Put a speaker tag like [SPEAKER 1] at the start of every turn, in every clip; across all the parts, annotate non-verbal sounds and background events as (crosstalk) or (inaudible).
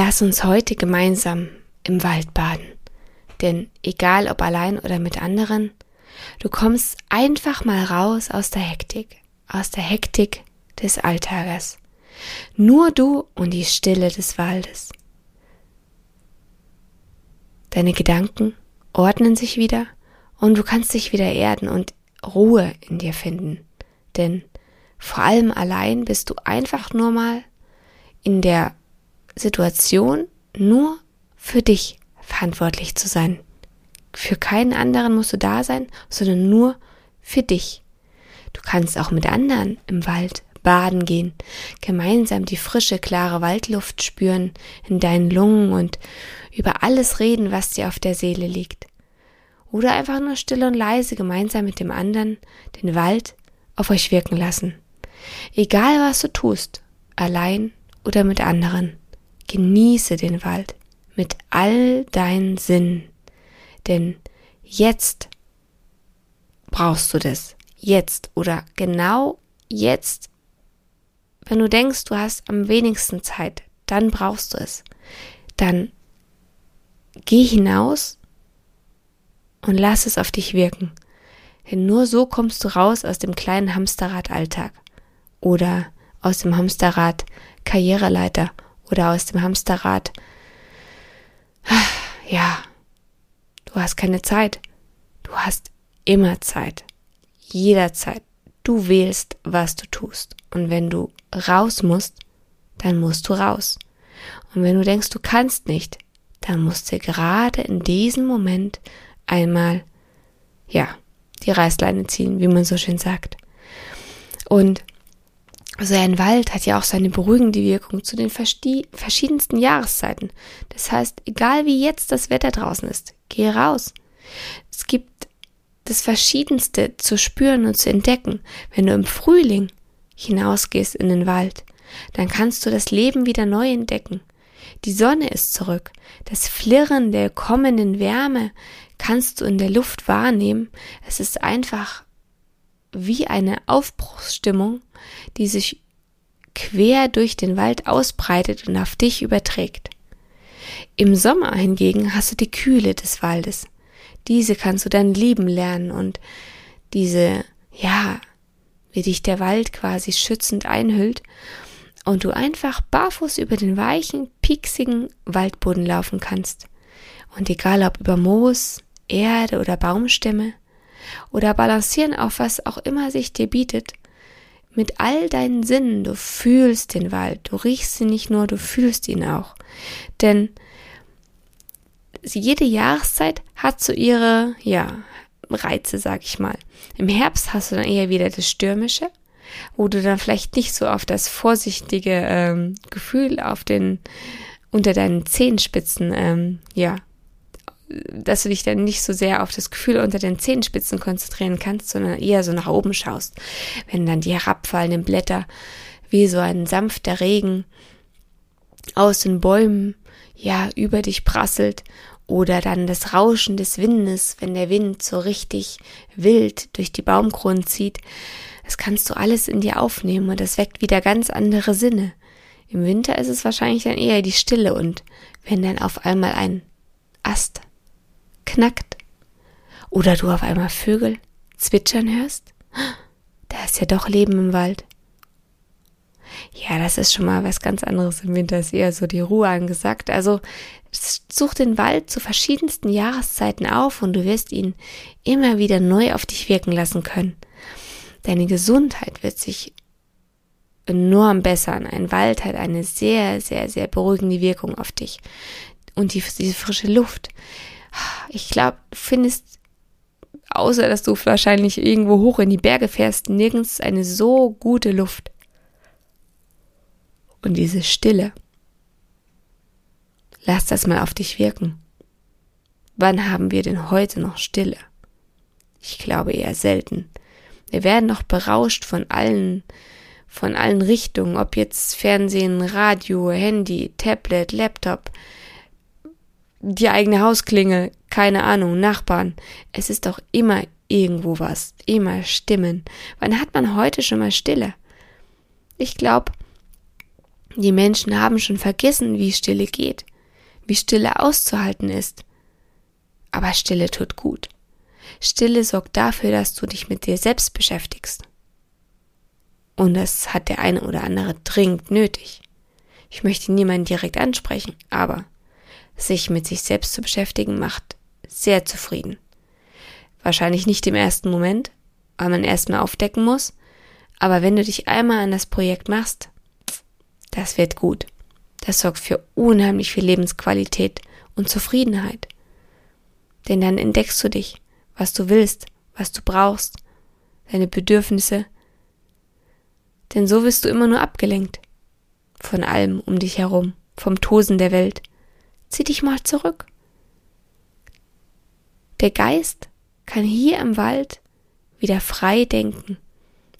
[SPEAKER 1] Lass uns heute gemeinsam im Wald baden. Denn egal ob allein oder mit anderen, du kommst einfach mal raus aus der Hektik, aus der Hektik des Alltages. Nur du und die Stille des Waldes. Deine Gedanken ordnen sich wieder und du kannst dich wieder erden und Ruhe in dir finden. Denn vor allem allein bist du einfach nur mal in der Situation nur für dich verantwortlich zu sein. Für keinen anderen musst du da sein, sondern nur für dich. Du kannst auch mit anderen im Wald baden gehen, gemeinsam die frische, klare Waldluft spüren in deinen Lungen und über alles reden, was dir auf der Seele liegt. Oder einfach nur still und leise gemeinsam mit dem anderen den Wald auf euch wirken lassen. Egal was du tust, allein oder mit anderen. Genieße den Wald mit all deinen Sinnen, denn jetzt brauchst du das. Jetzt oder genau jetzt. Wenn du denkst, du hast am wenigsten Zeit, dann brauchst du es. Dann geh hinaus und lass es auf dich wirken. Denn nur so kommst du raus aus dem kleinen Hamsterrad Alltag oder aus dem Hamsterrad Karriereleiter oder aus dem Hamsterrad. (sighs) Ja, du hast keine Zeit. Du hast immer Zeit. Jederzeit. Du wählst, was du tust. Und wenn du raus musst, dann musst du raus. Und wenn du denkst, du kannst nicht, dann musst du gerade in diesem Moment einmal, ja, die Reißleine ziehen, wie man so schön sagt. Und also ein Wald hat ja auch seine beruhigende Wirkung zu den verschiedensten Jahreszeiten. Das heißt, egal wie jetzt das Wetter draußen ist, geh raus. Es gibt das Verschiedenste zu spüren und zu entdecken. Wenn du im Frühling hinausgehst in den Wald, dann kannst du das Leben wieder neu entdecken. Die Sonne ist zurück. Das Flirren der kommenden Wärme kannst du in der Luft wahrnehmen. Es ist einfach wie eine Aufbruchsstimmung, die sich quer durch den Wald ausbreitet und auf dich überträgt. Im Sommer hingegen hast du die Kühle des Waldes. Diese kannst du dann lieben lernen und diese, ja, wie dich der Wald quasi schützend einhüllt und du einfach barfuß über den weichen, pieksigen Waldboden laufen kannst. Und egal ob über Moos, Erde oder Baumstämme, oder balancieren auf was auch immer sich dir bietet. Mit all deinen Sinnen, du fühlst den Wald, du riechst ihn nicht nur, du fühlst ihn auch. Denn jede Jahreszeit hat so ihre, ja, Reize, sag ich mal. Im Herbst hast du dann eher wieder das Stürmische, wo du dann vielleicht nicht so auf das vorsichtige ähm, Gefühl auf den unter deinen Zehenspitzen ähm, ja dass du dich dann nicht so sehr auf das Gefühl unter den Zehenspitzen konzentrieren kannst, sondern eher so nach oben schaust. Wenn dann die herabfallenden Blätter wie so ein sanfter Regen aus den Bäumen ja über dich prasselt oder dann das Rauschen des Windes, wenn der Wind so richtig wild durch die Baumkronen zieht, das kannst du alles in dir aufnehmen und das weckt wieder ganz andere Sinne. Im Winter ist es wahrscheinlich dann eher die Stille und wenn dann auf einmal ein Ast knackt oder du auf einmal Vögel zwitschern hörst, da ist ja doch Leben im Wald. Ja, das ist schon mal was ganz anderes. Im Winter ist eher so die Ruhe angesagt. Also such den Wald zu verschiedensten Jahreszeiten auf und du wirst ihn immer wieder neu auf dich wirken lassen können. Deine Gesundheit wird sich enorm bessern. Ein Wald hat eine sehr, sehr, sehr beruhigende Wirkung auf dich. Und die, diese frische Luft, ich glaube, du findest außer dass du wahrscheinlich irgendwo hoch in die Berge fährst, nirgends eine so gute Luft. Und diese Stille. Lass das mal auf dich wirken. Wann haben wir denn heute noch Stille? Ich glaube eher selten. Wir werden noch berauscht von allen, von allen Richtungen, ob jetzt Fernsehen, Radio, Handy, Tablet, Laptop, die eigene Hausklingel, keine Ahnung, Nachbarn. Es ist doch immer irgendwo was, immer Stimmen. Wann hat man heute schon mal Stille? Ich glaube, die Menschen haben schon vergessen, wie Stille geht, wie Stille auszuhalten ist. Aber Stille tut gut. Stille sorgt dafür, dass du dich mit dir selbst beschäftigst. Und das hat der eine oder andere dringend nötig. Ich möchte niemanden direkt ansprechen, aber sich mit sich selbst zu beschäftigen macht sehr zufrieden. Wahrscheinlich nicht im ersten Moment, weil man erstmal aufdecken muss, aber wenn du dich einmal an das Projekt machst, das wird gut. Das sorgt für unheimlich viel Lebensqualität und Zufriedenheit. Denn dann entdeckst du dich, was du willst, was du brauchst, deine Bedürfnisse. Denn so wirst du immer nur abgelenkt von allem um dich herum, vom Tosen der Welt. Zieh dich mal zurück. Der Geist kann hier im Wald wieder frei denken.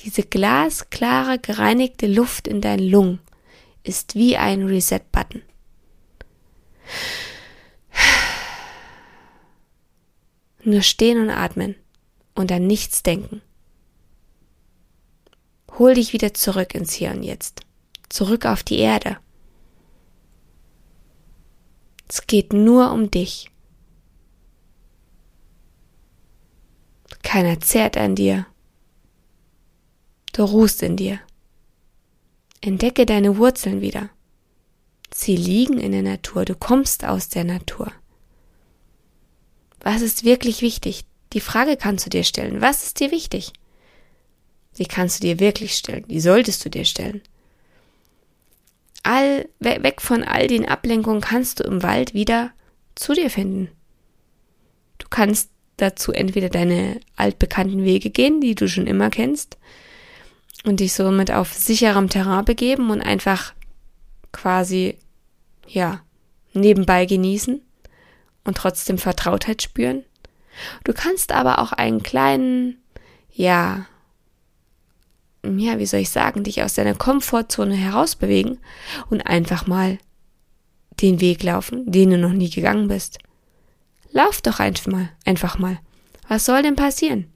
[SPEAKER 1] Diese glasklare, gereinigte Luft in deinen Lungen ist wie ein Reset-Button. Nur stehen und atmen und an nichts denken. Hol dich wieder zurück ins Hier und Jetzt, zurück auf die Erde. Es geht nur um dich. Keiner zehrt an dir. Du ruhst in dir. Entdecke deine Wurzeln wieder. Sie liegen in der Natur, du kommst aus der Natur. Was ist wirklich wichtig? Die Frage kannst du dir stellen. Was ist dir wichtig? Die kannst du dir wirklich stellen. Die solltest du dir stellen. All, weg von all den Ablenkungen kannst du im Wald wieder zu dir finden. Du kannst dazu entweder deine altbekannten Wege gehen, die du schon immer kennst, und dich somit auf sicherem Terrain begeben und einfach quasi, ja, nebenbei genießen und trotzdem Vertrautheit spüren. Du kannst aber auch einen kleinen, ja, ja, wie soll ich sagen, dich aus deiner Komfortzone herausbewegen und einfach mal den Weg laufen, den du noch nie gegangen bist. Lauf doch einfach mal, einfach mal. Was soll denn passieren?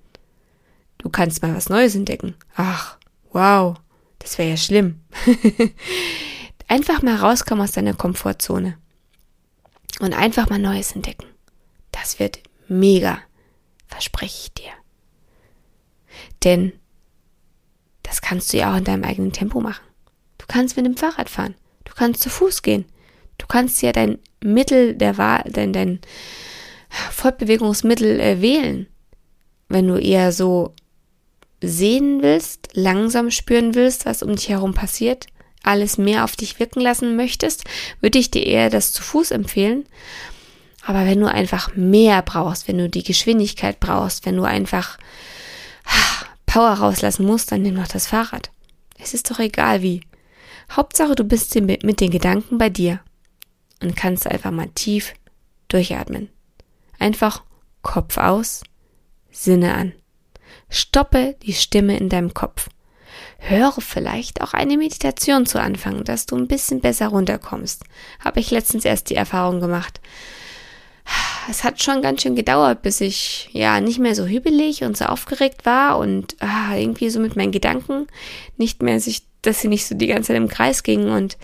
[SPEAKER 1] Du kannst mal was Neues entdecken. Ach, wow, das wäre ja schlimm. (laughs) einfach mal rauskommen aus deiner Komfortzone und einfach mal Neues entdecken. Das wird mega, verspreche ich dir. Denn das kannst du ja auch in deinem eigenen Tempo machen. Du kannst mit dem Fahrrad fahren. Du kannst zu Fuß gehen. Du kannst ja dein Mittel der Wahl, dein, dein Fortbewegungsmittel äh, wählen. Wenn du eher so sehen willst, langsam spüren willst, was um dich herum passiert, alles mehr auf dich wirken lassen möchtest, würde ich dir eher das zu Fuß empfehlen. Aber wenn du einfach mehr brauchst, wenn du die Geschwindigkeit brauchst, wenn du einfach Power rauslassen musst, dann nimm noch das Fahrrad. Es ist doch egal wie. Hauptsache, du bist mit den Gedanken bei dir und kannst einfach mal tief durchatmen. Einfach Kopf aus, Sinne an. Stoppe die Stimme in deinem Kopf höre vielleicht auch eine Meditation zu anfangen, dass du ein bisschen besser runterkommst. Habe ich letztens erst die Erfahrung gemacht. Es hat schon ganz schön gedauert, bis ich ja nicht mehr so hübelig und so aufgeregt war und ah, irgendwie so mit meinen Gedanken nicht mehr sich, dass sie nicht so die ganze Zeit im Kreis gingen und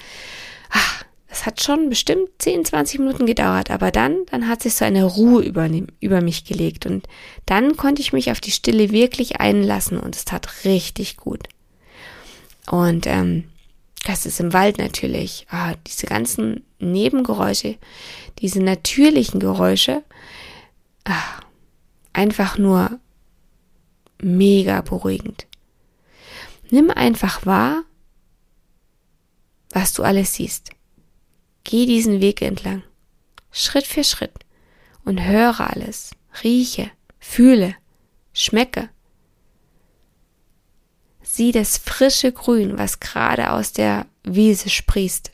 [SPEAKER 1] ah, es hat schon bestimmt 10, 20 Minuten gedauert, aber dann, dann hat sich so eine Ruhe über, über mich gelegt und dann konnte ich mich auf die Stille wirklich einlassen und es tat richtig gut. Und ähm, das ist im Wald natürlich. Ah, diese ganzen Nebengeräusche, diese natürlichen Geräusche, ah, einfach nur mega beruhigend. Nimm einfach wahr, was du alles siehst. Geh diesen Weg entlang, Schritt für Schritt, und höre alles, rieche, fühle, Schmecke. Sieh das frische Grün, was gerade aus der Wiese sprießt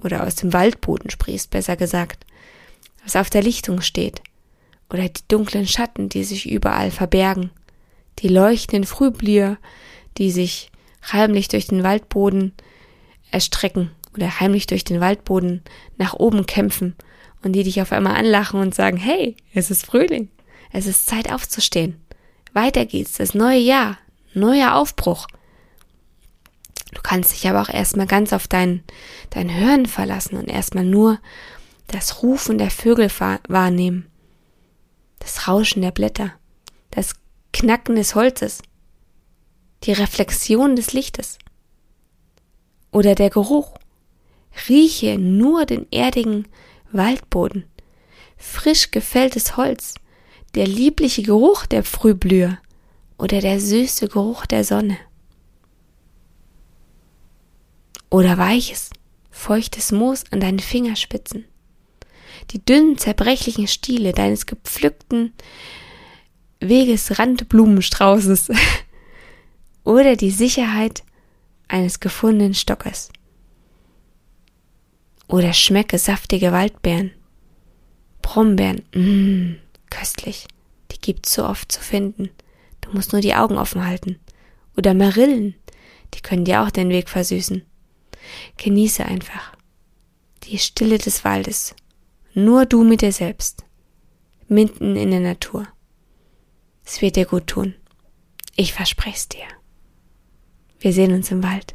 [SPEAKER 1] oder aus dem Waldboden sprießt, besser gesagt, was auf der Lichtung steht oder die dunklen Schatten, die sich überall verbergen, die leuchtenden Frühblüher, die sich heimlich durch den Waldboden erstrecken oder heimlich durch den Waldboden nach oben kämpfen und die dich auf einmal anlachen und sagen, hey, es ist Frühling, es ist Zeit aufzustehen. Weiter geht's, das neue Jahr, neuer Aufbruch. Du kannst dich aber auch erstmal ganz auf dein, dein Hören verlassen und erstmal nur das Rufen der Vögel wahrnehmen, das Rauschen der Blätter, das Knacken des Holzes, die Reflexion des Lichtes. Oder der Geruch. Rieche nur den erdigen Waldboden, frisch gefälltes Holz, der liebliche Geruch der Frühblüher. Oder der süße Geruch der Sonne. Oder weiches, feuchtes Moos an deinen Fingerspitzen, die dünnen, zerbrechlichen Stiele deines gepflückten Wegesrandblumenstraußes (laughs) oder die Sicherheit eines gefundenen Stockes. Oder schmecke saftige Waldbeeren. Brombeeren, mmm, köstlich. Die gibt's so oft zu finden. Du musst nur die Augen offen halten. Oder Marillen, die können dir auch den Weg versüßen. Genieße einfach. Die Stille des Waldes. Nur du mit dir selbst. Mitten in der Natur. Es wird dir gut tun. Ich verspreche es dir. Wir sehen uns im Wald.